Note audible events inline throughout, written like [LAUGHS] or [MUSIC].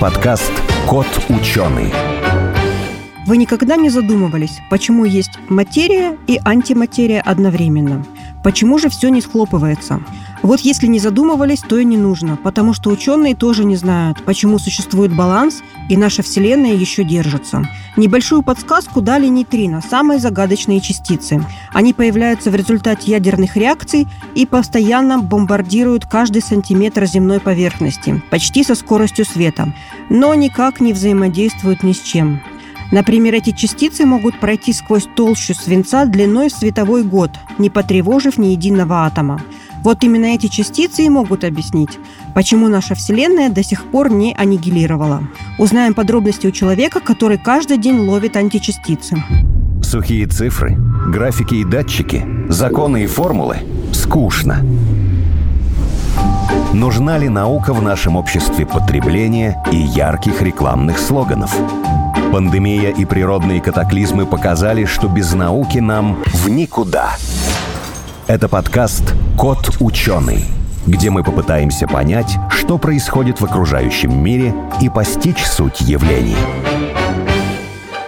Подкаст «Кот ученый». Вы никогда не задумывались, почему есть материя и антиматерия одновременно? Почему же все не схлопывается? Вот если не задумывались, то и не нужно, потому что ученые тоже не знают, почему существует баланс и наша Вселенная еще держится. Небольшую подсказку дали нейтрино, самые загадочные частицы. Они появляются в результате ядерных реакций и постоянно бомбардируют каждый сантиметр земной поверхности, почти со скоростью света, но никак не взаимодействуют ни с чем. Например, эти частицы могут пройти сквозь толщу свинца длиной в световой год, не потревожив ни единого атома. Вот именно эти частицы и могут объяснить, почему наша Вселенная до сих пор не аннигилировала. Узнаем подробности у человека, который каждый день ловит античастицы. Сухие цифры, графики и датчики, законы и формулы – скучно. Нужна ли наука в нашем обществе потребления и ярких рекламных слоганов? Пандемия и природные катаклизмы показали, что без науки нам в никуда. Это подкаст «Кот ученый», где мы попытаемся понять, что происходит в окружающем мире и постичь суть явлений.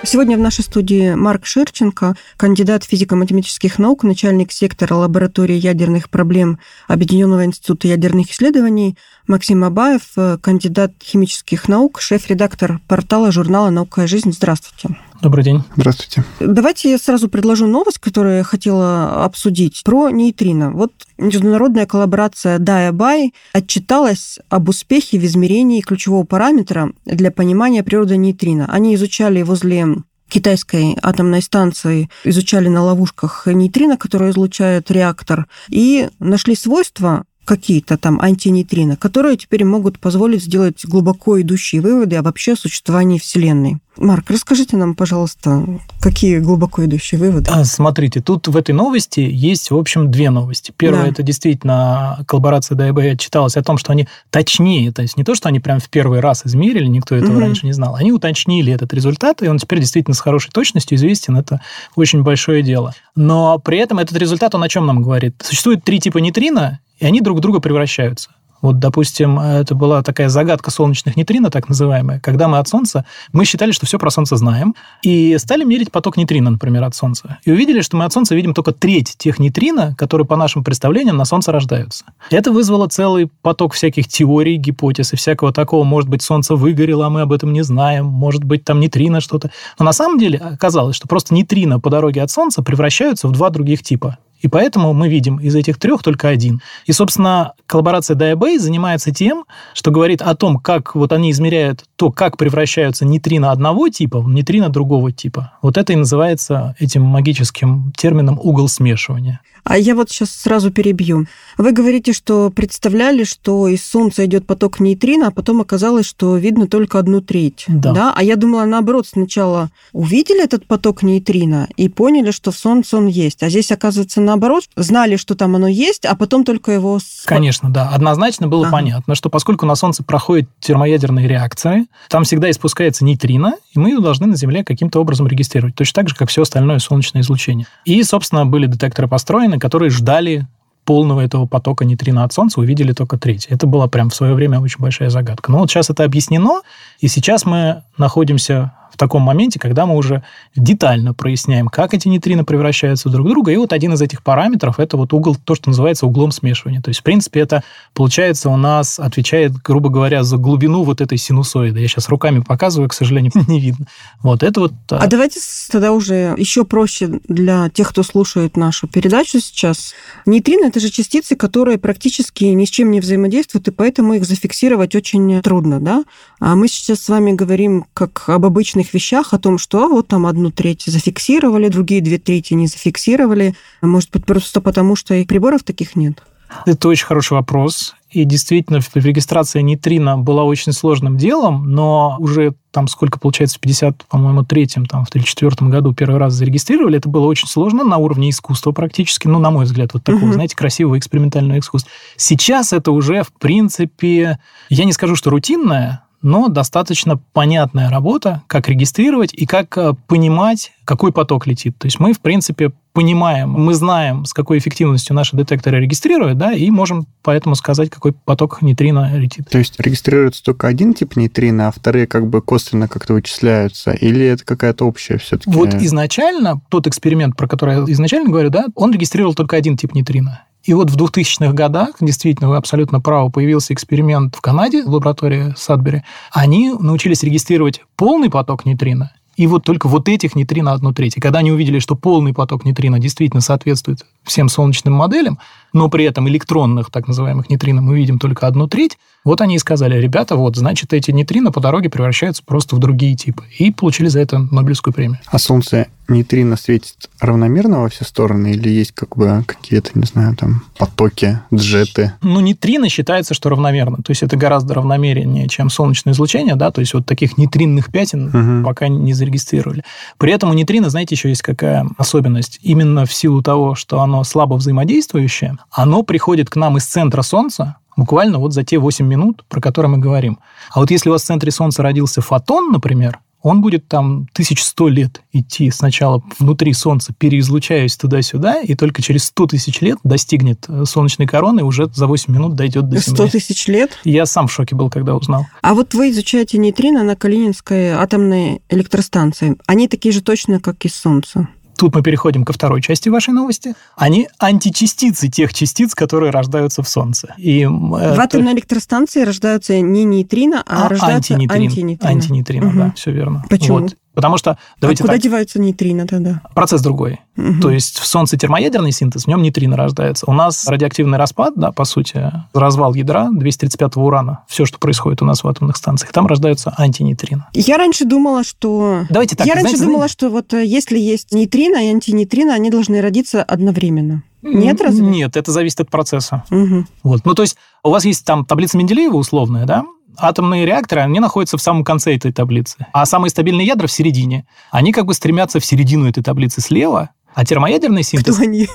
Сегодня в нашей студии Марк Ширченко, кандидат физико-математических наук, начальник сектора лаборатории ядерных проблем Объединенного института ядерных исследований, Максим Абаев, кандидат химических наук, шеф-редактор портала журнала «Наука и жизнь». Здравствуйте. Добрый день. Здравствуйте. Давайте я сразу предложу новость, которую я хотела обсудить, про нейтрино. Вот международная коллаборация DIA-BY отчиталась об успехе в измерении ключевого параметра для понимания природы нейтрино. Они изучали возле китайской атомной станции изучали на ловушках нейтрино, которые излучает реактор, и нашли свойства какие-то там антинейтрино, которые теперь могут позволить сделать глубоко идущие выводы о вообще существовании Вселенной. Марк, расскажите нам, пожалуйста, какие глубоко идущие выводы? А, смотрите, тут в этой новости есть, в общем, две новости. Первая, да. это действительно коллаборация ДАБ отчиталась о том, что они точнее, то есть не то, что они прям в первый раз измерили, никто этого угу. раньше не знал, они уточнили этот результат, и он теперь действительно с хорошей точностью известен, это очень большое дело. Но при этом этот результат, он о чем нам говорит? Существует три типа нейтрино, и они друг друга превращаются. Вот, допустим, это была такая загадка солнечных нейтрино, так называемая, когда мы от Солнца, мы считали, что все про Солнце знаем, и стали мерить поток нейтрино, например, от Солнца. И увидели, что мы от Солнца видим только треть тех нейтрино, которые, по нашим представлениям, на Солнце рождаются. Это вызвало целый поток всяких теорий, гипотез и всякого такого. Может быть, Солнце выгорело, а мы об этом не знаем. Может быть, там нейтрино что-то. Но на самом деле оказалось, что просто нейтрино по дороге от Солнца превращаются в два других типа. И поэтому мы видим из этих трех только один. И, собственно, коллаборация Diabase занимается тем, что говорит о том, как вот они измеряют то, как превращаются нейтрино одного типа в нейтрино другого типа. Вот это и называется этим магическим термином угол смешивания. А я вот сейчас сразу перебью. Вы говорите, что представляли, что из Солнца идет поток нейтрино, а потом оказалось, что видно только одну треть. Да. да? А я думала, наоборот, сначала увидели этот поток нейтрино и поняли, что в Солнце он есть. А здесь, оказывается, наоборот, знали, что там оно есть, а потом только его... Конечно, да. Однозначно было ага. понятно, что поскольку на Солнце проходят термоядерные реакции, там всегда испускается нейтрино, и мы ее должны на Земле каким-то образом регистрировать. Точно так же, как все остальное солнечное излучение. И, собственно, были детекторы построены, воины, которые ждали полного этого потока нейтрино от Солнца, увидели только треть. Это была прям в свое время очень большая загадка. Но вот сейчас это объяснено, и сейчас мы находимся в таком моменте, когда мы уже детально проясняем, как эти нейтрино превращаются друг в друга. И вот один из этих параметров – это вот угол, то, что называется углом смешивания. То есть, в принципе, это, получается, у нас отвечает, грубо говоря, за глубину вот этой синусоиды. Я сейчас руками показываю, к сожалению, [LAUGHS] не видно. Вот это вот... А давайте тогда уже еще проще для тех, кто слушает нашу передачу сейчас. Нейтрино – это же частицы, которые практически ни с чем не взаимодействуют, и поэтому их зафиксировать очень трудно, да? А мы сейчас с вами говорим как об обычных обычных вещах, о том, что вот там одну треть зафиксировали, другие две трети не зафиксировали. Может быть, просто потому, что и приборов таких нет? Это очень хороший вопрос. И действительно, регистрация нейтрино была очень сложным делом, но уже там сколько получается, в 50, по-моему, третьем, там, в 34 году первый раз зарегистрировали. Это было очень сложно на уровне искусства практически, ну, на мой взгляд, вот такого, uh-huh. знаете, красивого экспериментального искусства. Сейчас это уже, в принципе, я не скажу, что рутинное, но достаточно понятная работа, как регистрировать и как э, понимать, какой поток летит. То есть мы, в принципе, понимаем, мы знаем, с какой эффективностью наши детекторы регистрируют, да, и можем поэтому сказать, какой поток нейтрино летит. То есть регистрируется только один тип нейтрино, а вторые как бы косвенно как-то вычисляются, или это какая-то общая все-таки? Вот изначально тот эксперимент, про который я изначально говорю, да, он регистрировал только один тип нейтрино. И вот в 2000-х годах, действительно, вы абсолютно правы, появился эксперимент в Канаде, в лаборатории Садбери. Они научились регистрировать полный поток нейтрино и вот только вот этих нейтрино одну треть. И когда они увидели, что полный поток нейтрино действительно соответствует всем солнечным моделям, но при этом электронных, так называемых нейтрино, мы видим только одну треть, вот они и сказали, ребята, вот, значит, эти нейтрино по дороге превращаются просто в другие типы. И получили за это Нобелевскую премию. А Солнце нейтрино светит равномерно во все стороны или есть как бы какие-то, не знаю, там потоки, джеты? Ну, нейтрино считается, что равномерно. То есть это гораздо равномернее, чем солнечное излучение, да, то есть вот таких нейтринных пятен угу. пока не зарегистрировали. При этом у нейтрино, знаете, еще есть какая особенность? Именно в силу того, что оно слабо взаимодействующее, оно приходит к нам из центра Солнца, буквально вот за те 8 минут, про которые мы говорим. А вот если у вас в центре Солнца родился фотон, например, он будет там 1100 лет идти сначала внутри Солнца, переизлучаясь туда-сюда, и только через 100 тысяч лет достигнет э, солнечной короны и уже за 8 минут дойдет до Земли. 100 тысяч лет? Я сам в шоке был, когда узнал. А вот вы изучаете нейтрино на Калининской атомной электростанции. Они такие же точно, как и Солнце? Тут мы переходим ко второй части вашей новости. Они античастицы тех частиц, которые рождаются в Солнце. И, в это... атомной электростанции рождаются не нейтрино, а, а рождаются антинейтрино. Антинейтрино, антинейтрино угу. да, все верно. Почему? Вот. Потому что... Давайте а куда так, деваются нейтрино тогда? Процесс другой. Угу. То есть в Солнце термоядерный синтез, в нем нейтрино рождается. У нас радиоактивный распад, да, по сути, развал ядра 235-го урана, все, что происходит у нас в атомных станциях, там рождаются антинейтрино. Я раньше думала, что... Давайте так. Я раньше знаете, думала, что вот э, если есть нейтрино и антинейтрино, они должны родиться одновременно. Нет, разве? Нет, это зависит от процесса. Угу. Вот. Ну, то есть у вас есть там таблица Менделеева условная, да? Атомные реакторы, они находятся в самом конце этой таблицы. А самые стабильные ядра в середине. Они как бы стремятся в середину этой таблицы слева, а термоядерный синтез... Кто они?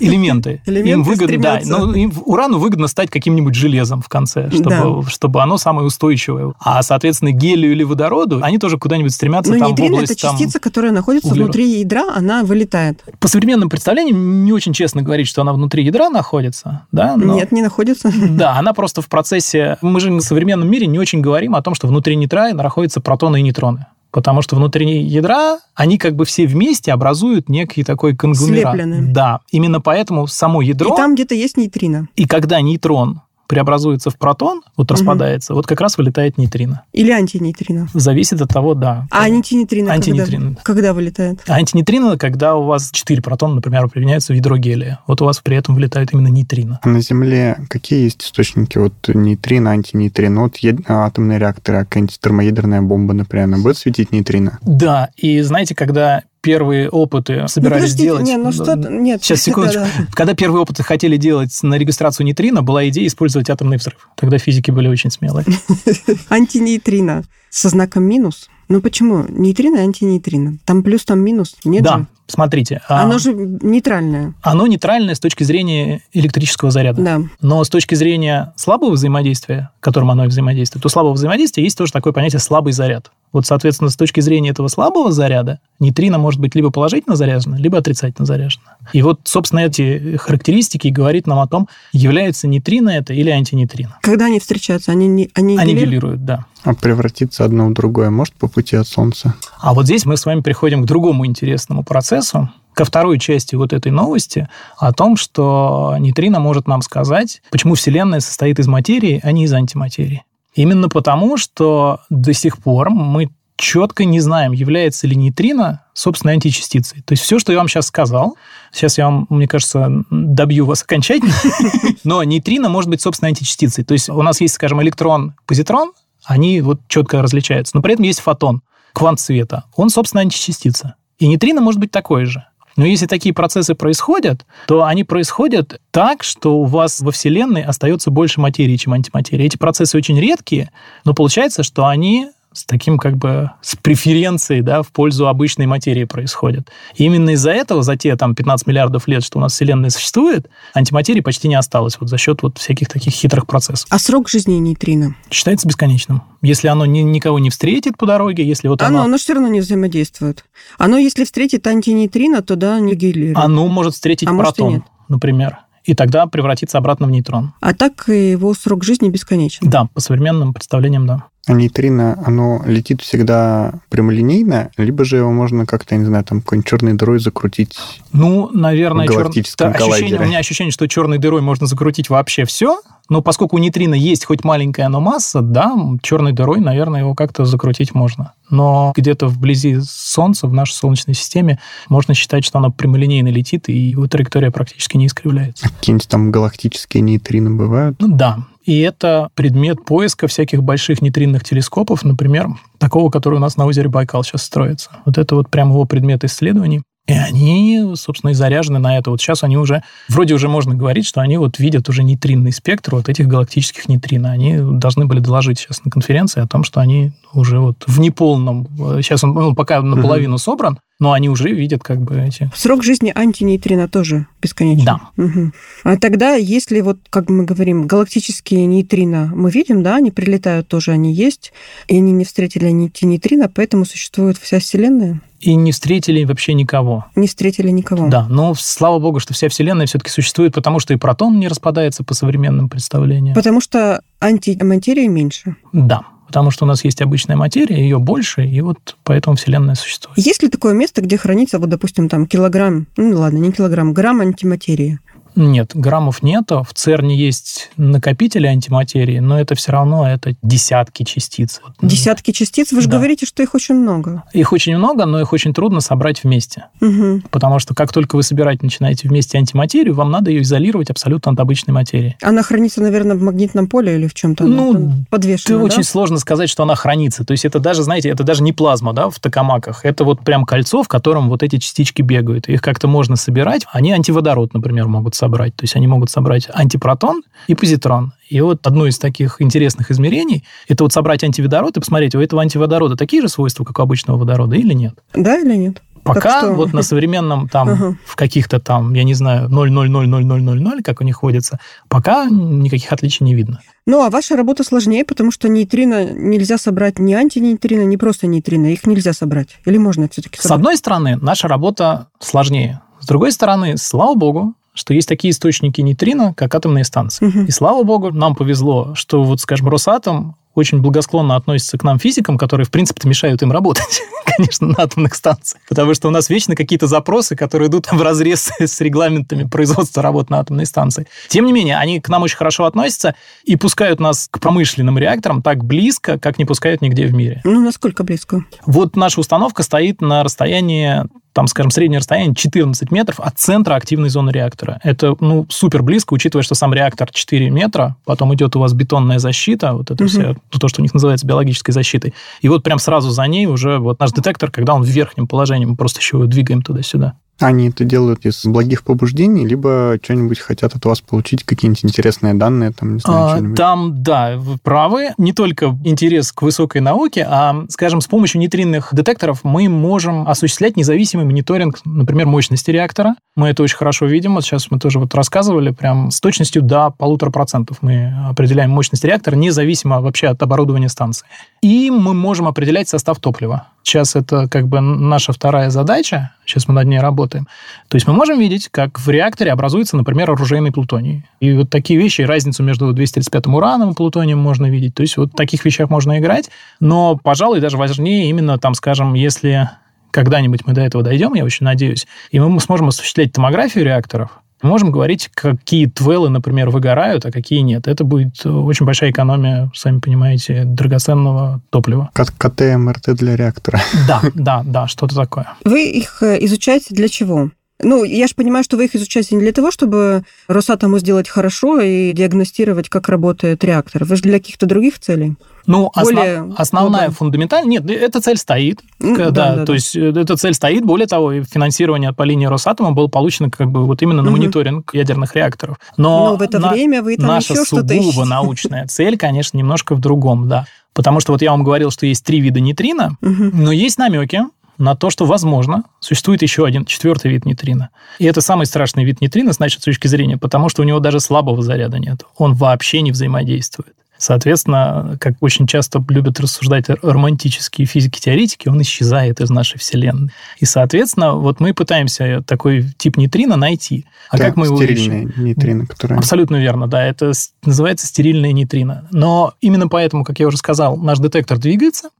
Элементы. [LAUGHS] элементы им выгодно, да, ну, им, урану выгодно стать каким-нибудь железом в конце, чтобы, да. чтобы оно самое устойчивое. А, соответственно, гелию или водороду, они тоже куда-нибудь стремятся Но там нейтрин, в область... это частица, там, которая находится углерод. внутри ядра, она вылетает. По современным представлениям не очень честно говорить, что она внутри ядра находится. Да, но... Нет, не находится. [LAUGHS] Да, она просто в процессе... Мы же в современном мире не очень говорим о том, что внутри ядра находятся протоны и нейтроны потому что внутри ядра они как бы все вместе образуют некий такой конгломерат. Слеплены. Да, именно поэтому само ядро... И там где-то есть нейтрино. И когда нейтрон преобразуется в протон, вот угу. распадается, вот как раз вылетает нейтрино. Или антинейтрино. Зависит от того, да. А антинейтрино, антинейтрино. Когда, когда вылетает? Антинейтрино, когда у вас 4 протона, например, применяются в ядро гелия. Вот у вас при этом вылетает именно нейтрино. А на Земле какие есть источники вот нейтрино, антинейтрино? Вот атомные реакторы, а какая-нибудь термоядерная бомба, например, она будет светить нейтрино? Да, и знаете, когда первые опыты собирались ну, делать... Нет, ну что нет. Сейчас, секундочку. Да, да. Когда первые опыты хотели делать на регистрацию нейтрино, была идея использовать атомный взрыв. Тогда физики были очень смелые. [LAUGHS] Антинейтрино со знаком минус. Ну почему? Нейтрино и антинейтрино. Там плюс, там минус. Нет да, же? смотрите. А оно а... же нейтральное. Оно нейтральное с точки зрения электрического заряда. Да. Но с точки зрения слабого взаимодействия, которым оно взаимодействует, у слабого взаимодействия есть тоже такое понятие слабый заряд. Вот, соответственно, с точки зрения этого слабого заряда, нейтрино может быть либо положительно заряжено, либо отрицательно заряжено. И вот, собственно, эти характеристики говорит нам о том, является нейтрино это или антинейтрино. Когда они встречаются, они, не, они аннигилируют? да. А превратиться одно в другое может по пути от Солнца? А вот здесь мы с вами приходим к другому интересному процессу, ко второй части вот этой новости о том, что нейтрино может нам сказать, почему Вселенная состоит из материи, а не из антиматерии. Именно потому, что до сих пор мы четко не знаем, является ли нейтрино собственной античастицей. То есть все, что я вам сейчас сказал, сейчас я вам, мне кажется, добью вас окончательно, [LAUGHS] но нейтрино может быть собственной античастицей. То есть у нас есть, скажем, электрон, позитрон, они вот четко различаются. Но при этом есть фотон, квант света. Он, собственно, античастица. И нейтрино может быть такой же. Но если такие процессы происходят, то они происходят так, что у вас во Вселенной остается больше материи, чем антиматерии. Эти процессы очень редкие, но получается, что они с таким как бы с преференцией да, в пользу обычной материи происходит. И именно из-за этого, за те там 15 миллиардов лет, что у нас Вселенная существует, антиматерии почти не осталось вот за счет вот всяких таких хитрых процессов. А срок жизни нейтрино? Считается бесконечным. Если оно ни, никого не встретит по дороге, если вот оно... Оно, оно все равно не взаимодействует. Оно, если встретит антинейтрино, то да, аннигилирует. Оно может встретить А может протон, нет. например, и тогда превратиться обратно в нейтрон. А так его срок жизни бесконечен. Да, по современным представлениям, да. Нейтрино, оно летит всегда прямолинейно, либо же его можно как-то, не знаю, там какой-нибудь черной дырой закрутить. Ну, наверное, чер- галактическом да, ощущение, у меня ощущение, что черной дырой можно закрутить вообще все, но поскольку у нейтрино есть хоть маленькая, но масса, да, черной дырой, наверное, его как-то закрутить можно. Но где-то вблизи Солнца, в нашей Солнечной системе, можно считать, что оно прямолинейно летит, и его траектория практически не искривляется. А Какие-нибудь там галактические нейтрино бывают. Ну да, и это предмет поиска всяких больших нейтринных телескопов, например, такого, который у нас на озере Байкал сейчас строится. Вот это вот прям его предмет исследований. И они, собственно, и заряжены на это. Вот сейчас они уже, вроде уже можно говорить, что они вот видят уже нейтринный спектр вот этих галактических нейтрино. Они должны были доложить сейчас на конференции о том, что они уже вот в неполном, э, сейчас он ну, пока наполовину собран, но они уже видят как бы эти... Срок жизни антинейтрино тоже бесконечен. Да. Мгм. А тогда, если вот, как мы говорим, галактические нейтрино мы видим, да, они прилетают тоже, они есть, и они не встретили антинейтрино, поэтому существует вся Вселенная. И не встретили вообще никого. Не встретили никого. Да, но слава богу, что вся Вселенная все-таки существует, потому что и протон не распадается по современным представлениям. Потому что антиматерии меньше. Да, потому что у нас есть обычная материя, ее больше, и вот поэтому Вселенная существует. Есть ли такое место, где хранится, вот, допустим, там килограмм, ну ладно, не килограмм, грамм антиматерии? Нет, граммов нету. В ЦЕРНе есть накопители антиматерии, но это все равно это десятки частиц. Десятки частиц, вы же Да. говорите, что их очень много. Их очень много, но их очень трудно собрать вместе. Мгм. Потому что как только вы собирать начинаете вместе антиматерию, вам надо ее изолировать абсолютно от обычной материи. Она хранится, наверное, в магнитном поле или в чем-то Ну, подвешена, Это да? очень сложно сказать, что она хранится. То есть это даже, знаете, это даже не плазма, да, в токамаках. Это вот прям кольцо, в котором вот эти частички бегают. Их как-то можно собирать. Они антиводород, например, могут собрать. То есть они могут собрать антипротон и позитрон. И вот одно из таких интересных измерений – это вот собрать антиводород и посмотреть, у этого антиводорода такие же свойства, как у обычного водорода или нет. Да или нет? Пока что? вот на современном там, в каких-то там, я не знаю, 0,0000000, как у них ходится, пока никаких отличий не видно. Ну, а ваша работа сложнее, потому что нейтрино нельзя собрать ни антинейтрино, ни просто нейтрино. Их нельзя собрать. Или можно все-таки С собрать? одной стороны, наша работа сложнее. С другой стороны, слава богу, что есть такие источники нейтрино, как атомные станции. Мгм. И слава богу, нам повезло, что вот, скажем, Росатом очень благосклонно относится к нам, физикам, которые, в принципе, мешают им работать, [LAUGHS] конечно, на атомных станциях. Потому что у нас вечно какие-то запросы, которые идут в разрез [LAUGHS] с регламентами производства работ на атомной станции. Тем не менее, они к нам очень хорошо относятся и пускают нас к промышленным реакторам так близко, как не пускают нигде в мире. Ну, насколько близко? Вот наша установка стоит на расстоянии, там, скажем, среднее расстояние 14 метров от центра активной зоны реактора. Это, ну, супер близко, учитывая, что сам реактор 4 метра, потом идет у вас бетонная защита, вот это Мгм. все, то, что у них называется биологической защитой. И вот прям сразу за ней уже вот наш детектор, когда он в верхнем положении, мы просто еще его двигаем туда-сюда. Они это делают из благих побуждений, либо что-нибудь хотят от вас получить, какие-нибудь интересные данные, там, не знаю, А, что-нибудь. Там, да, вы правы. Не только интерес к высокой науке, а, скажем, с помощью нейтринных детекторов мы можем осуществлять независимый мониторинг, например, мощности реактора. Мы это очень хорошо видим. Вот сейчас мы тоже вот рассказывали, прям с точностью до полутора процентов мы определяем мощность реактора, независимо вообще от оборудования станции. И мы можем определять состав топлива. Сейчас это как бы наша вторая задача. Сейчас мы над ней работаем. То есть мы можем видеть, как в реакторе образуется, например, оружейный плутоний. И вот такие вещи, разницу между 235 ураном и плутонием можно видеть. То есть вот в таких вещах можно играть. Но, пожалуй, даже важнее именно там, скажем, если когда-нибудь мы до этого дойдем, я очень надеюсь, и мы сможем осуществлять томографию реакторов, мы можем говорить, какие твелы, например, выгорают, а какие нет. Это будет очень большая экономия, сами понимаете, драгоценного топлива. К- КТ, МРТ для реактора. [LAUGHS] Да, да, да, что-то такое. Вы их э, изучаете для чего? Ну, я же понимаю, что вы их изучаете не для того, чтобы Росатому сделать хорошо и диагностировать, как работает реактор. Вы же для каких-то других целей. Ну, более основ, основная глобально. фундаментальная... Нет, эта цель стоит. Mm, да, да, да, то да. есть э, эта цель стоит. Более того, финансирование по линии Росатома было получено как бы вот именно на угу. мониторинг ядерных реакторов. Но, Но в это на, время вы там наша еще сугубо научная [LAUGHS] цель, конечно, немножко в другом, да. Потому что вот я вам говорил, что есть три вида нейтрино, угу. но есть намеки на то, что, возможно, существует еще один четвертый вид нейтрино. И это самый страшный вид нейтрино, значит, с точки зрения, потому что у него даже слабого заряда нет. Он вообще не взаимодействует. Соответственно, как очень часто любят рассуждать романтические физики-теоретики, он исчезает из нашей Вселенной. И, соответственно, вот мы пытаемся такой тип нейтрино найти. А да, как мы его ищем? нейтрино, которое... Абсолютно верно, да. Это называется стерильное нейтрино. Но именно поэтому, как я уже сказал, наш детектор двигается,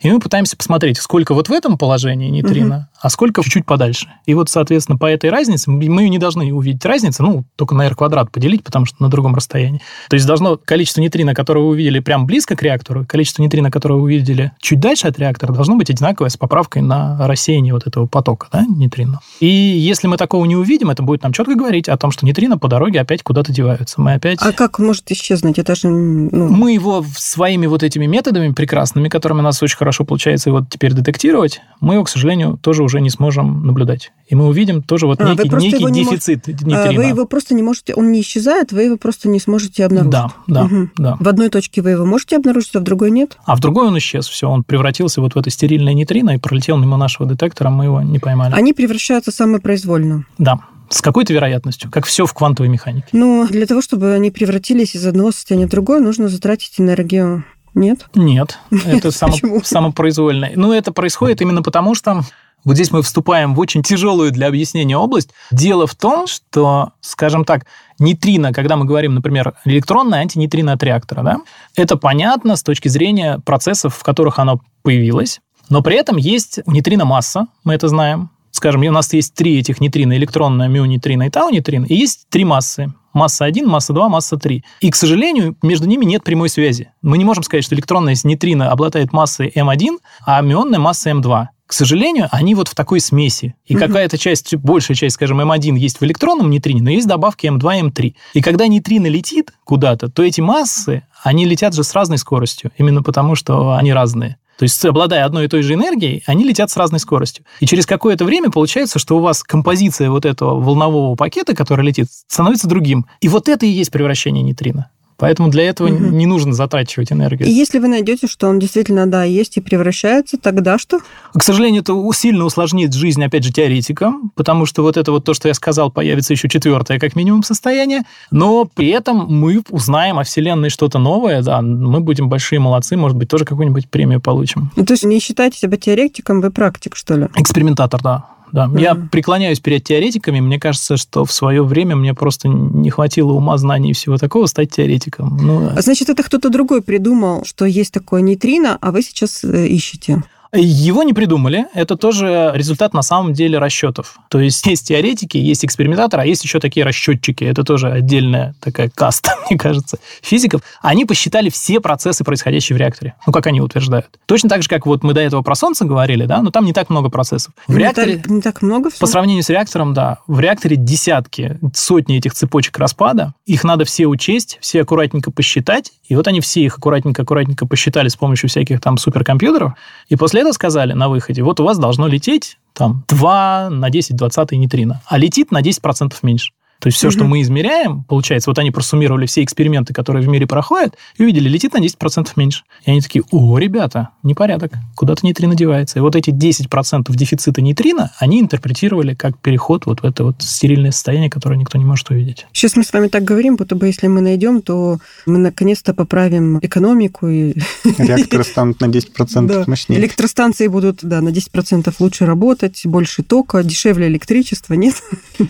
и мы пытаемся посмотреть, сколько вот в этом положении нейтрино, угу. А сколько чуть-чуть подальше. И вот, соответственно, по этой разнице мы не должны увидеть разницу, ну, только на r квадрат поделить, потому что на другом расстоянии. То есть должно количество нейтрино, которое вы увидели прямо близко к реактору, количество нейтрино, которое вы увидели чуть дальше от реактора, должно быть одинаковое с поправкой на рассеяние вот этого потока, да, нейтрино. И если мы такого не увидим, это будет нам четко говорить о том, что нейтрино по дороге опять куда-то деваются. Мы опять... А как может исчезнуть? Это же... Ну... Мы его своими вот этими методами прекрасными, которыми у нас очень хорошо получается его теперь детектировать, мы его, к сожалению, тоже уже не сможем наблюдать. И мы увидим тоже вот а, некий, некий не дефицит мож... нейтрино. Вы его просто не можете, он не исчезает, вы его просто не сможете обнаружить. Да, да, угу. да. В одной точке вы его можете обнаружить, а в другой нет? А в другой он исчез, все, он превратился вот в это стерильное нейтрино и пролетел мимо нашего детектора, мы его не поймали. Они превращаются самопроизвольно? Да, с какой-то вероятностью, как все в квантовой механике. Ну, для того, чтобы они превратились из одного состояния в другое, нужно затратить энергию нет? Нет, это [LAUGHS] само, самопроизвольно. Ну, это происходит именно потому, что вот здесь мы вступаем в очень тяжелую для объяснения область. Дело в том, что, скажем так, нейтрино, когда мы говорим, например, электронное антинейтрино от реактора, да, это понятно с точки зрения процессов, в которых оно появилось, но при этом есть нейтрино масса, мы это знаем. Скажем, у нас есть три этих нейтрино, электронное, мионейтрино и тау-нейтрино, и есть три массы масса 1, масса 2, масса 3. И, к сожалению, между ними нет прямой связи. Мы не можем сказать, что электронная нейтрино обладает массой М1, а мионная масса М2. К сожалению, они вот в такой смеси. И угу. какая-то часть, большая часть, скажем, М1 есть в электронном нейтрине, но есть добавки М2 М3. И когда нейтрино летит куда-то, то эти массы, они летят же с разной скоростью, именно потому что они разные. То есть, обладая одной и той же энергией, они летят с разной скоростью. И через какое-то время получается, что у вас композиция вот этого волнового пакета, который летит, становится другим. И вот это и есть превращение нейтрино. Поэтому для этого угу. не нужно затрачивать энергию. И если вы найдете, что он действительно, да, есть и превращается, тогда что? К сожалению, это сильно усложнит жизнь, опять же, теоретикам, потому что вот это вот то, что я сказал, появится еще четвертое, как минимум, состояние, но при этом мы узнаем о Вселенной что-то новое, да, мы будем большие молодцы, может быть, тоже какую-нибудь премию получим. Ну, то есть не считаете себя теоретиком, вы практик, что ли? Экспериментатор, да да. Mm-hmm. Я преклоняюсь перед теоретиками. Мне кажется, что в свое время мне просто не хватило ума, знаний и всего такого стать теоретиком. Ну, а значит, это кто-то другой придумал, что есть такое нейтрино, а вы сейчас э, ищете? Его не придумали, это тоже результат на самом деле расчетов. То есть есть теоретики, есть экспериментаторы, а есть еще такие расчетчики. Это тоже отдельная такая каста, [LAUGHS] мне кажется, физиков. Они посчитали все процессы, происходящие в реакторе. Ну, как они утверждают. Точно так же, как вот мы до этого про Солнце говорили, да, но там не так много процессов. В не реакторе... Так, не так много все? По сравнению с реактором, да. В реакторе десятки, сотни этих цепочек распада. Их надо все учесть, все аккуратненько посчитать. И вот они все их аккуратненько-аккуратненько посчитали с помощью всяких там суперкомпьютеров. И после после этого сказали на выходе, вот у вас должно лететь там 2 на 10 20 нейтрино, а летит на 10% меньше. То есть все, угу. что мы измеряем, получается, вот они просуммировали все эксперименты, которые в мире проходят, и увидели, летит на 10% меньше. И они такие, о, ребята, непорядок, куда-то нейтрино девается. И вот эти 10% дефицита нейтрино они интерпретировали как переход вот в это вот стерильное состояние, которое никто не может увидеть. Сейчас мы с вами так говорим, будто бы если мы найдем, то мы наконец-то поправим экономику. И... [LAUGHS] Реакторы станут на 10% да. мощнее. Электростанции будут, да, на 10% лучше работать, больше тока, дешевле электричество, нет?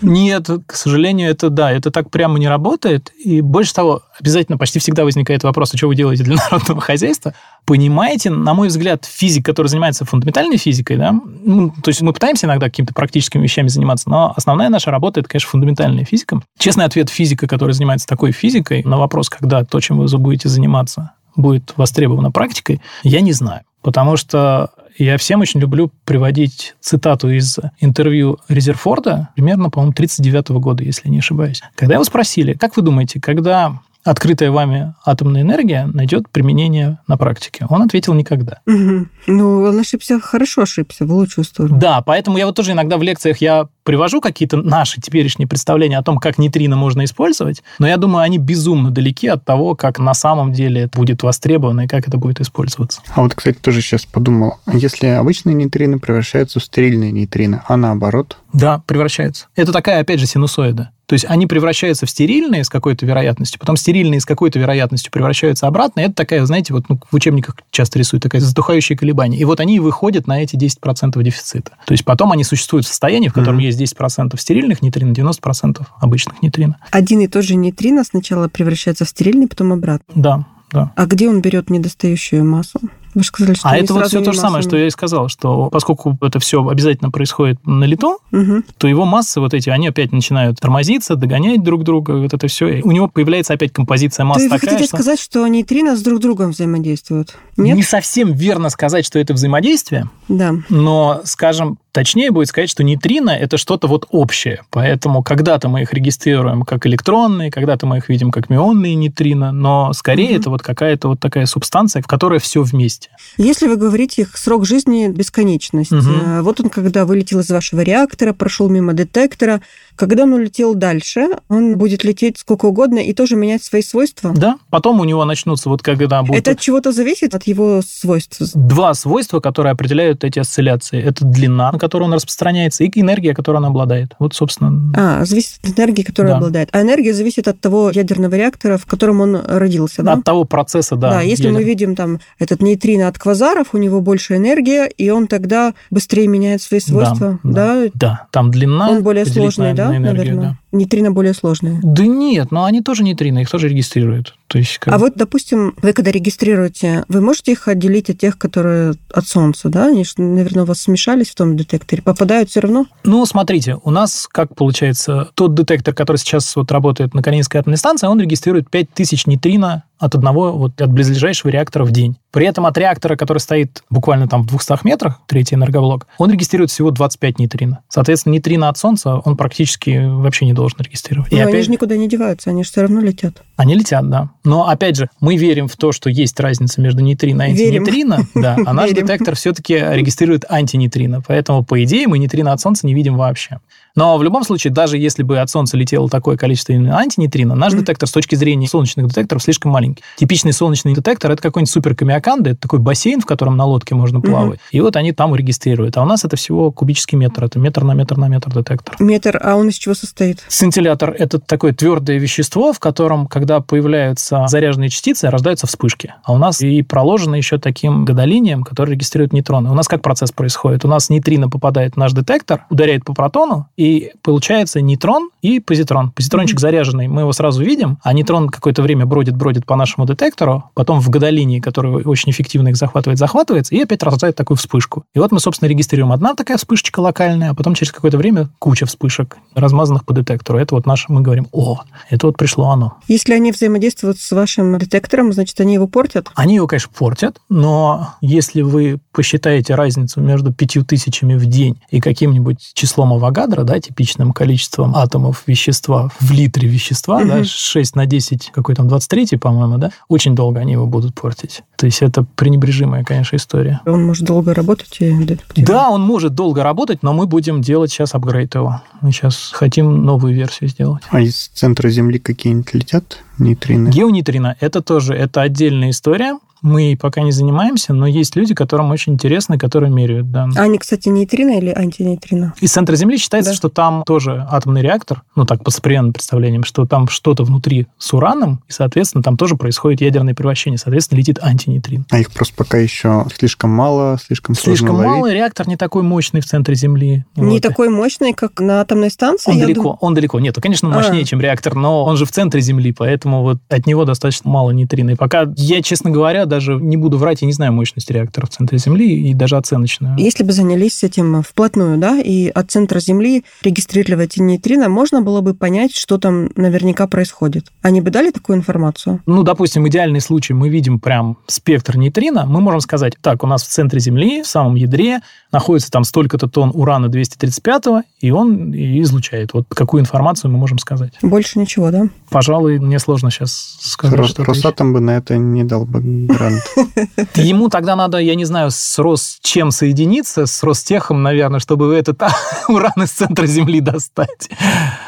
Нет, к сожалению, сожалению, это да, это так прямо не работает. И больше того, обязательно почти всегда возникает вопрос, а что вы делаете для [LAUGHS] народного хозяйства? Понимаете, на мой взгляд, физик, который занимается фундаментальной физикой, да, ну, то есть мы пытаемся иногда какими-то практическими вещами заниматься, но основная наша работа – это, конечно, фундаментальная физика. Честный ответ физика, который занимается такой физикой, на вопрос, когда то, чем вы будете заниматься, будет востребовано практикой, я не знаю. Потому что я всем очень люблю приводить цитату из интервью Резерфорда, примерно, по-моему, 39 года, если не ошибаюсь. Когда его спросили, как вы думаете, когда открытая вами атомная энергия найдет применение на практике? Он ответил никогда. Угу. Ну, он ошибся, хорошо ошибся, в лучшую сторону. Да, поэтому я вот тоже иногда в лекциях я привожу какие-то наши теперешние представления о том, как нейтрино можно использовать, но я думаю, они безумно далеки от того, как на самом деле это будет востребовано и как это будет использоваться. А вот, кстати, тоже сейчас подумал, если обычные нейтрино превращаются в стерильные нейтрино, а наоборот? Да, превращаются. Это такая, опять же, синусоида. То есть они превращаются в стерильные с какой-то вероятностью, потом стерильные с какой-то вероятностью превращаются обратно. И это такая, знаете, вот ну, в учебниках часто рисуют такая затухающая колебание. И вот они выходят на эти 10% дефицита. То есть потом они существуют в состоянии, в котором mm-hmm. есть 10% стерильных нейтрино, 90% обычных нейтрино. Один и тот же нейтрино сначала превращается в стерильный, потом обратно. Да, да. А где он берет недостающую массу? Вы же сказали, что а это вот все то же самое, что я и сказал, что поскольку это все обязательно происходит на лету, угу. то его массы вот эти, они опять начинают тормозиться, догонять друг друга, вот это все. И у него появляется опять композиция масс то такая, вы хотите что... сказать, что нейтрино с друг другом взаимодействуют? Нет? Не совсем верно сказать, что это взаимодействие. Да. Но, скажем, Точнее будет сказать, что нейтрино – это что-то вот общее. Поэтому когда-то мы их регистрируем как электронные, когда-то мы их видим как мионные нейтрино, но скорее угу. это вот какая-то вот такая субстанция, в которой все вместе. Если вы говорите их срок жизни бесконечность, угу. вот он когда вылетел из вашего реактора, прошел мимо детектора, когда он улетел дальше, он будет лететь сколько угодно и тоже менять свои свойства? Да. Потом у него начнутся вот когда будет... Это от чего-то зависит от его свойств? Два свойства, которые определяют эти осцилляции. Это длина, на которую он распространяется, и энергия, которой он обладает. Вот, собственно... А, зависит от энергии, которую да. обладает. А энергия зависит от того ядерного реактора, в котором он родился, да? От того процесса, да. Да, если ядер... мы видим там этот нейтрино от квазаров, у него больше энергия, и он тогда быстрее меняет свои свойства, да? Да, да. там длина... Он более сложный, да? Энергию, наверное. да. Нейтрино более сложные. Да нет, но они тоже нейтрино, их тоже регистрируют. То есть, как... А вот, допустим, вы когда регистрируете, вы можете их отделить от тех, которые от Солнца, да? Они, наверное, у вас смешались в том детекторе. Попадают все равно? Ну, смотрите, у нас, как получается, тот детектор, который сейчас вот работает на Калининской атомной станции, он регистрирует 5000 нейтрино от одного, вот от близлежащего реактора в день. При этом от реактора, который стоит буквально там в 200 метрах, третий энергоблок, он регистрирует всего 25 нейтрино. Соответственно, нейтрино от Солнца он практически вообще не должен регистрировать. Но И они опять... же никуда не деваются, они же все равно летят. Они летят, да. Но, опять же, мы верим в то, что есть разница между нейтрино и антинейтрино, да, а наш детектор все-таки регистрирует антинейтрино. Поэтому, по идее, мы нейтрино от Солнца не видим вообще. Но в любом случае, даже если бы от Солнца летело такое количество антинейтрино, наш mm-hmm. детектор с точки зрения солнечных детекторов слишком маленький. Типичный солнечный детектор – это какой-нибудь супер камиаканда, это такой бассейн, в котором на лодке можно плавать. Mm-hmm. И вот они там регистрируют. А у нас это всего кубический метр. Это метр на метр на метр детектор. Метр, а он из чего состоит? Сцинтиллятор – это такое твердое вещество, в котором, когда появляются заряженные частицы, рождаются вспышки. А у нас и проложено еще таким гадолинием, который регистрирует нейтроны. У нас как процесс происходит? У нас нейтрино попадает в наш детектор, ударяет по протону, и получается нейтрон и позитрон. Позитрончик mm-hmm. заряженный, мы его сразу видим, а нейтрон какое-то время бродит-бродит по нашему детектору, потом в гадолинии, который очень эффективно их захватывает, захватывается, и опять рождает такую вспышку. И вот мы, собственно, регистрируем одна такая вспышечка локальная, а потом через какое-то время куча вспышек, размазанных по детектору. Это вот наш, мы говорим, о, это вот пришло оно. Если они взаимодействуют с вашим детектором, значит, они его портят? Они его, конечно, портят, но если вы посчитаете разницу между пятью тысячами в день и каким-нибудь числом Авогадро, да, типичным количеством атомов вещества в литре вещества, mm-hmm. да, 6 на 10, какой там 23, по-моему, да, очень долго они его будут портить. То есть это пренебрежимая, конечно, история. Он может долго работать и Да, он может долго работать, но мы будем делать сейчас апгрейд его. Мы сейчас хотим новую версию сделать. А из центра Земли какие-нибудь летят нейтрино? Геонейтрино – это тоже это отдельная история. Мы пока не занимаемся, но есть люди, которым очень интересно, которые меряют, да. А они, кстати, нейтрино или антинейтрино? Из центра Земли считается, да. что там тоже атомный реактор, ну так, по современным представлениям, что там что-то внутри с ураном, и, соответственно, там тоже происходит ядерное превращение, соответственно, летит антинейтрин. А их просто пока еще слишком мало, слишком сложно Слишком ловить. мало, реактор не такой мощный в центре Земли. Не вот. такой мощный, как на атомной станции? Он далеко, дум... он далеко. Нет, конечно, мощнее, а. чем реактор, но он же в центре Земли, поэтому вот от него достаточно мало нейтрино. И пока я, честно говоря, даже не буду врать, я не знаю мощность реактора в центре Земли и даже оценочную. Если бы занялись этим вплотную, да, и от центра Земли регистрировать нейтрино, можно было бы понять, что там наверняка происходит. Они бы дали такую информацию? Ну, допустим, идеальный случай, мы видим прям спектр нейтрино, мы можем сказать, так, у нас в центре Земли, в самом ядре, находится там столько-то тонн урана 235, и он излучает. Вот какую информацию мы можем сказать? Больше ничего, да? Пожалуй, мне сложно сейчас сказать. Рос, Росатом бы на это не дал бы грант. [LAUGHS] Ему тогда надо, я не знаю, с Росчем соединиться, с Ростехом, наверное, чтобы этот [LAUGHS] уран из центра Земли достать.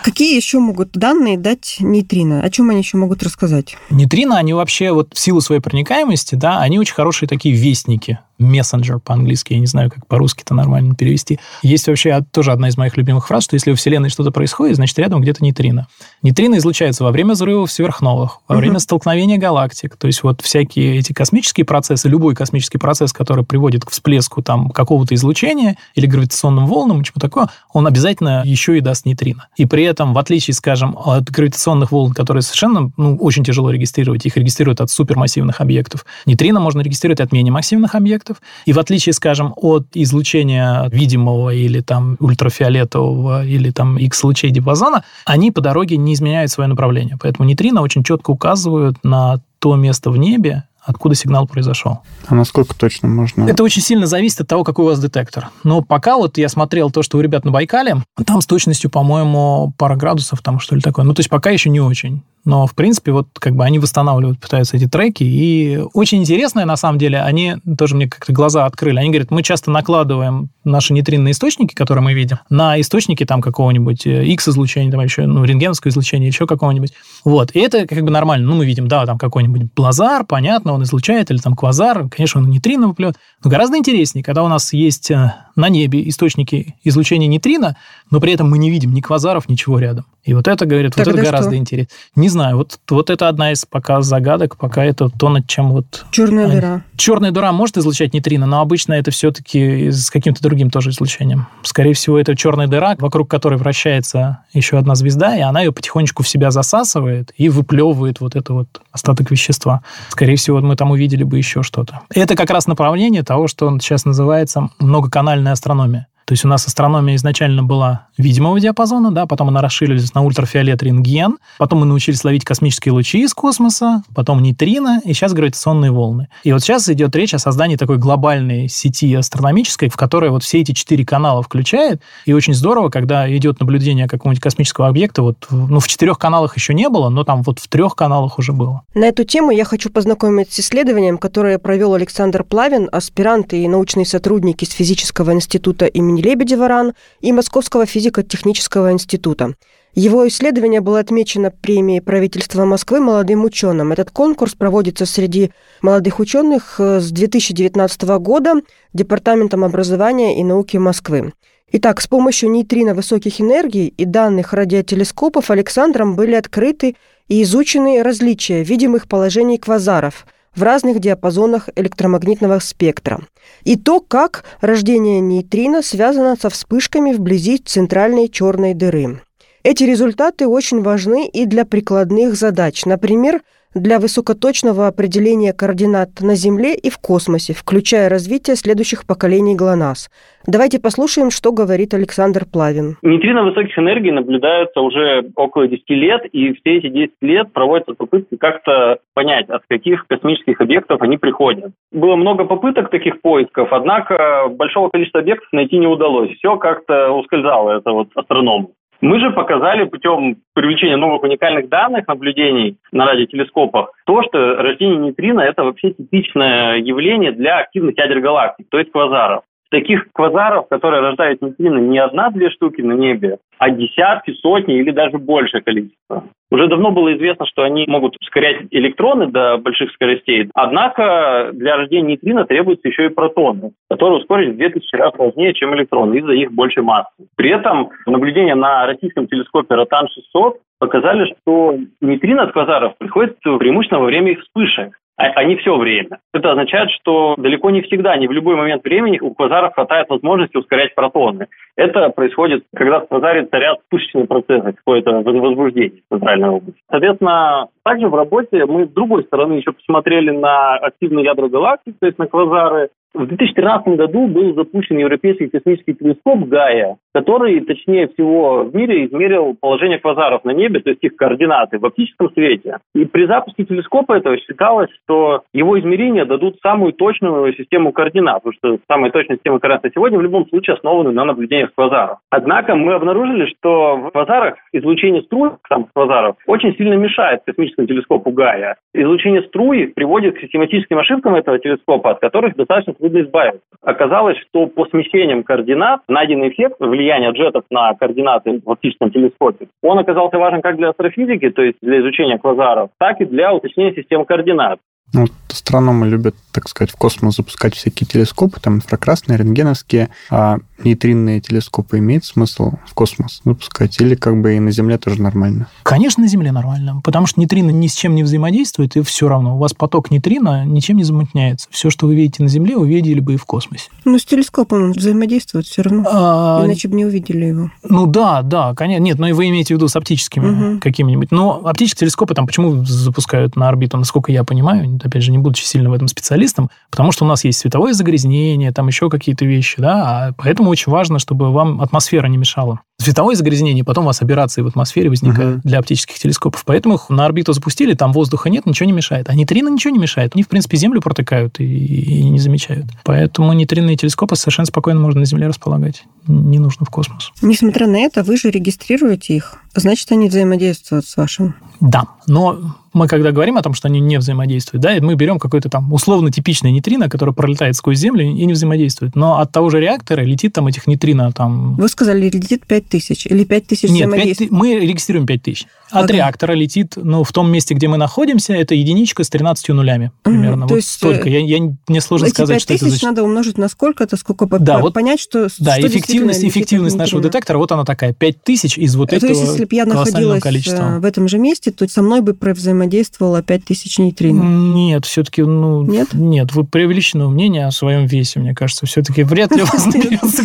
Какие еще могут данные дать нейтрино? О чем они еще могут рассказать? Нейтрино, они вообще вот в силу своей проникаемости, да, они очень хорошие такие вестники мессенджер по-английски, я не знаю, как по-русски это нормально перевести. Есть вообще тоже одна из моих любимых фраз, что если во Вселенной что-то происходит, значит, рядом где-то нейтрино. Нейтрино излучается во время взрывов сверхновых, во время uh-huh. столкновения галактик. То есть вот всякие эти космические процессы, любой космический процесс, который приводит к всплеску там какого-то излучения или гравитационным волнам, чему такое, он обязательно еще и даст нейтрино. И при этом, в отличие, скажем, от гравитационных волн, которые совершенно ну, очень тяжело регистрировать, их регистрируют от супермассивных объектов, нейтрино можно регистрировать от менее массивных объектов, объектов. И в отличие, скажем, от излучения видимого или там ультрафиолетового или там X-лучей диапазона, они по дороге не изменяют свое направление. Поэтому нейтрино очень четко указывают на то место в небе, откуда сигнал произошел. А насколько точно можно? Это очень сильно зависит от того, какой у вас детектор. Но пока вот я смотрел то, что у ребят на Байкале, там с точностью, по-моему, пара градусов там, что ли, такое. Ну, то есть пока еще не очень. Но, в принципе, вот как бы они восстанавливают, пытаются эти треки. И очень интересное, на самом деле, они тоже мне как-то глаза открыли. Они говорят, мы часто накладываем наши нейтринные источники, которые мы видим, на источники там какого-нибудь X-излучения, э, там еще, ну, рентгеновского излучения, еще какого-нибудь. Вот. И это как бы нормально. Ну, мы видим, да, там какой-нибудь блазар, понятно, он излучает, или там квазар, конечно, он нейтрино выплет. Но гораздо интереснее, когда у нас есть э, на небе источники излучения нейтрино, но при этом мы не видим ни квазаров, ничего рядом. И вот это, говорят, вот это гораздо интереснее. Не знаю, вот, вот это одна из пока загадок, пока это то, над чем вот... Черная они... дыра. Черная дыра может излучать нейтрино, но обычно это все-таки с каким-то другим тоже излучением. Скорее всего, это черная дыра, вокруг которой вращается еще одна звезда, и она ее потихонечку в себя засасывает и выплевывает вот это вот остаток вещества. Скорее всего, мы там увидели бы еще что-то. Это как раз направление того, что сейчас называется многоканальная астрономия. То есть у нас астрономия изначально была видимого диапазона, да, потом она расширилась на ультрафиолет, рентген, потом мы научились ловить космические лучи из космоса, потом нейтрино, и сейчас гравитационные волны. И вот сейчас идет речь о создании такой глобальной сети астрономической, в которой вот все эти четыре канала включает, и очень здорово, когда идет наблюдение какого-нибудь космического объекта, вот, ну, в четырех каналах еще не было, но там вот в трех каналах уже было. На эту тему я хочу познакомить с исследованием, которое провел Александр Плавин, аспирант и научный сотрудник из физического института имени Лебедева-РАН и Московского физико-технического института. Его исследование было отмечено премией правительства Москвы молодым ученым. Этот конкурс проводится среди молодых ученых э, с 2019 года Департаментом образования и науки Москвы. Итак, с помощью нейтрино высоких энергий и данных радиотелескопов Александром были открыты и изучены различия видимых положений квазаров – в разных диапазонах электромагнитного спектра. И то, как рождение нейтрино связано со вспышками вблизи центральной черной дыры. Эти результаты очень важны и для прикладных задач, например, для высокоточного определения координат на Земле и в космосе, включая развитие следующих поколений ГЛОНАСС. Давайте послушаем, что говорит Александр Плавин. Нейтрино высоких энергий наблюдаются уже около 10 лет, и все эти 10 лет проводятся попытки как-то понять, от каких космических объектов они приходят. Было много попыток таких поисков, однако большого количества объектов найти не удалось. Все как-то ускользало, это вот астрономы. Мы же показали путем привлечения новых уникальных данных, наблюдений на радиотелескопах, то, что рождение нейтрино – это вообще типичное явление для активных ядер галактик, то есть квазаров. Таких квазаров, которые рождают нейтрино, не одна-две штуки на небе, а десятки, сотни или даже большее количество. Уже давно было известно, что они могут ускорять электроны до больших скоростей, однако для рождения нейтрино требуются еще и протоны, которые ускорить в 2000 раз важнее, чем электроны из-за их большей массы. При этом наблюдения на российском телескопе Ротан-600 показали, что нейтрино от квазаров приходит преимущественно во время их вспышек. А, а не все время. Это означает, что далеко не всегда, не в любой момент времени у квазаров хватает возможности ускорять протоны. Это происходит, когда в квазаре царят спушечные процессы, какое-то возбуждение в квазаральной области. Соответственно, также в работе мы с другой стороны еще посмотрели на активные ядра галактик, то есть на квазары, в 2013 году был запущен Европейский космический телескоп Гая, который, точнее всего, в мире измерил положение квазаров на небе, то есть их координаты в оптическом свете. И при запуске телескопа этого считалось, что его измерения дадут самую точную систему координат, потому что самая точная система координат сегодня в любом случае основаны на наблюдениях квазаров. Однако мы обнаружили, что в квазарах излучение струй самых квазаров очень сильно мешает космическому телескопу Гая. Излучение струй приводит к систематическим ошибкам этого телескопа, от которых достаточно трудно избавиться. Оказалось, что по смещениям координат найденный эффект влияния джетов на координаты в оптическом телескопе, он оказался важен как для астрофизики, то есть для изучения квазаров, так и для уточнения систем координат. Ну, астрономы любят, так сказать, в космос запускать всякие телескопы, там инфракрасные, рентгеновские, а нейтринные телескопы имеет смысл в космос запускать? Или как бы и на Земле тоже нормально? Конечно, на Земле нормально, потому что нейтрино ни с чем не взаимодействует, и все равно у вас поток нейтрино ничем не замутняется. Все, что вы видите на Земле, увидели бы и в космосе. Но с телескопом он взаимодействует все равно, а... иначе бы не увидели его. Ну да, да, конечно. Нет, но ну вы имеете в виду с оптическими угу. какими-нибудь. Но оптические телескопы там почему запускают на орбиту, насколько я понимаю, опять же, не будучи сильно в этом специалистом, потому что у нас есть световое загрязнение, там еще какие-то вещи, да, а поэтому очень важно, чтобы вам атмосфера не мешала. Световое загрязнение, потом у вас операции в атмосфере возникают uh-huh. для оптических телескопов. Поэтому их на орбиту запустили, там воздуха нет, ничего не мешает. А нейтрино ничего не мешает. Они, в принципе, Землю протыкают и, и не замечают. Поэтому нейтринные телескопы совершенно спокойно можно на Земле располагать. Не нужно в космос. Несмотря на это, вы же регистрируете их. Значит, они взаимодействуют с вашим. Да, но мы когда говорим о том, что они не взаимодействуют, да, мы берем какой-то там условно типичный нейтрино, который пролетает сквозь Землю и не взаимодействует. Но от того же реактора летит там этих нейтрино там... Вы сказали, летит 5000 или 5000 Нет, 5, мы регистрируем 5000. От ага. реактора летит, ну, в том месте, где мы находимся, это единичка с 13 нулями примерно. Mm, вот то есть столько. Я, я, мне сложно эти сказать, что это значит. надо умножить на сколько-то, сколько да, вот, понять, что Да, что эффективность, эффективность нашего детектора, вот она такая, 5000 из вот то этого есть, если бы я находилась количества. Э, в этом же месте, то со мной бы взаимодействовало 5000 нейтрино. Нет, все-таки, ну... Нет? Нет, вы преувеличенное мнение о своем весе, мне кажется. Все-таки вряд ли у вас [LAUGHS] наберется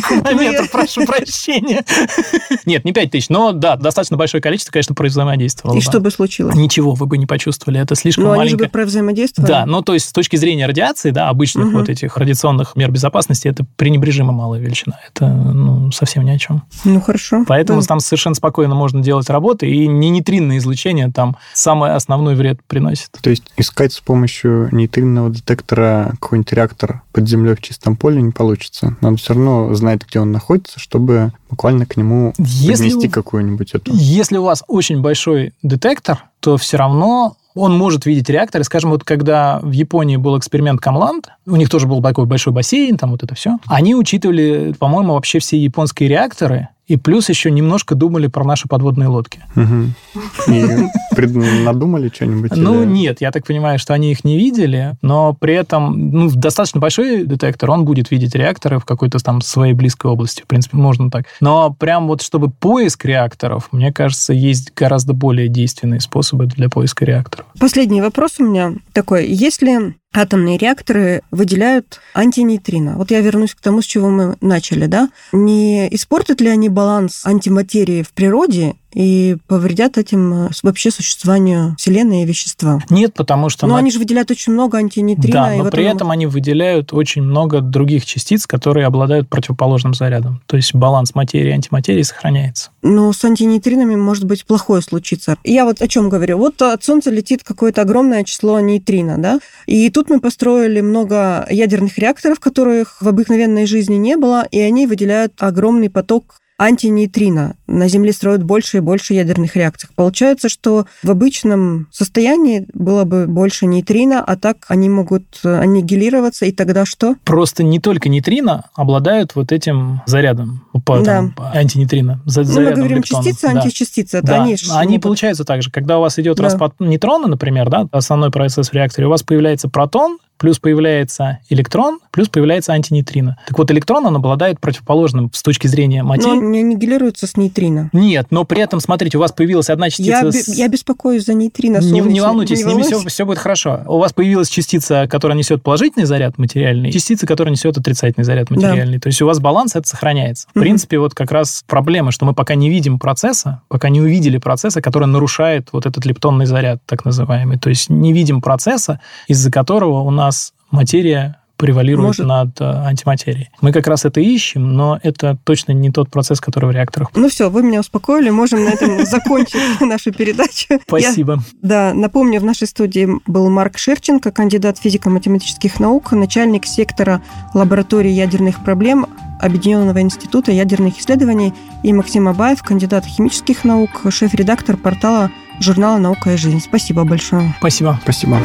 прошу прощения. [LAUGHS] Нет, не 5000, но да, достаточно большое количество, конечно, взаимодействовало. И что бы случилось? Ничего, вы бы не почувствовали. Это слишком но маленько. они же бы взаимодействовали. Да, ну то есть с точки зрения радиации, да, обычных вот этих радиационных мер безопасности, это пренебрежимо малая величина. Это ну, совсем ни о чем. Ну хорошо. Поэтому там совершенно спокойно можно делать работы, и не нейтринное излучение там самый основной вред приносит. То есть искать с помощью нейтринного детектора какой-нибудь реактор под землей в чистом поле не получится. Надо все равно знать, где он находится, чтобы буквально к нему если поднести какую-нибудь эту... Если у вас очень большой детектор, то все равно он может видеть реакторы. Скажем, вот когда в Японии был эксперимент Камланд, у них тоже был такой большой бассейн, там вот это все, они учитывали, по-моему, вообще все японские реакторы, и плюс еще немножко думали про наши подводные лодки. И надумали что-нибудь? Ну, нет, я так понимаю, что они их не видели, но при этом ну, достаточно большой детектор, он будет видеть реакторы в какой-то там своей близкой области. В принципе, можно так. Но прям вот чтобы поиск реакторов, мне кажется, есть гораздо более действенные способы для поиска реакторов. Последний вопрос у меня такой. Если атомные реакторы выделяют антинейтрино. Вот я вернусь к тому, с чего мы начали, да? Не испортят ли они баланс антиматерии в природе и повредят этим э, вообще существованию Вселенной и вещества. Нет, потому что... Но мат... они же выделяют очень много антинейтрино. Да, но при этом они выделяют очень много других частиц, которые обладают противоположным зарядом. То есть баланс материи и антиматерии сохраняется. Но с антинейтринами может быть плохое случиться. Я вот о чем говорю. Вот от Солнца летит какое-то огромное число нейтрино, да? И тут мы построили много ядерных реакторов, которых в обыкновенной жизни не было, и они выделяют огромный поток антинейтрино. На Земле строят больше и больше ядерных реакций. Получается, что в обычном состоянии было бы больше нейтрино, а так они могут аннигилироваться, и тогда что? Просто не только нейтрино обладают вот этим зарядом, по, да. там, антинейтрино. За, ну, мы говорим электрон. частицы, да. античастицы. Да. Они, они могут... получаются так же. Когда у вас идет да. распад нейтрона, например, да, основной процесс в реакторе, у вас появляется протон, плюс появляется электрон, плюс появляется антинейтрино. Так вот, электрон, он обладает противоположным с точки зрения материи. Но он не аннигилируется с нейтрино. Нет, но при этом, смотрите, у вас появилась одна частица... Я, с... я беспокоюсь за нейтрино. Не, не волнуйтесь, не с ними все, все будет хорошо. У вас появилась частица, которая несет положительный заряд материальный, частица, которая несет отрицательный заряд материальный. Да. То есть у вас баланс это сохраняется. В угу. принципе, вот как раз проблема, что мы пока не видим процесса, пока не увидели процесса, который нарушает вот этот лептонный заряд, так называемый. То есть не видим процесса, из-за которого у нас материя превалирует Может. над э, антиматерией. Мы как раз это ищем, но это точно не тот процесс, который в реакторах. Ну все, вы меня успокоили, можем на этом [LAUGHS] закончить нашу передачу. Спасибо. Да, напомню, в нашей студии был Марк Шерченко, кандидат физико-математических наук, начальник сектора лаборатории ядерных проблем Объединенного института ядерных исследований, и Максим Абаев, кандидат химических наук, шеф-редактор портала журнала «Наука и жизнь». Спасибо большое. Спасибо. Спасибо.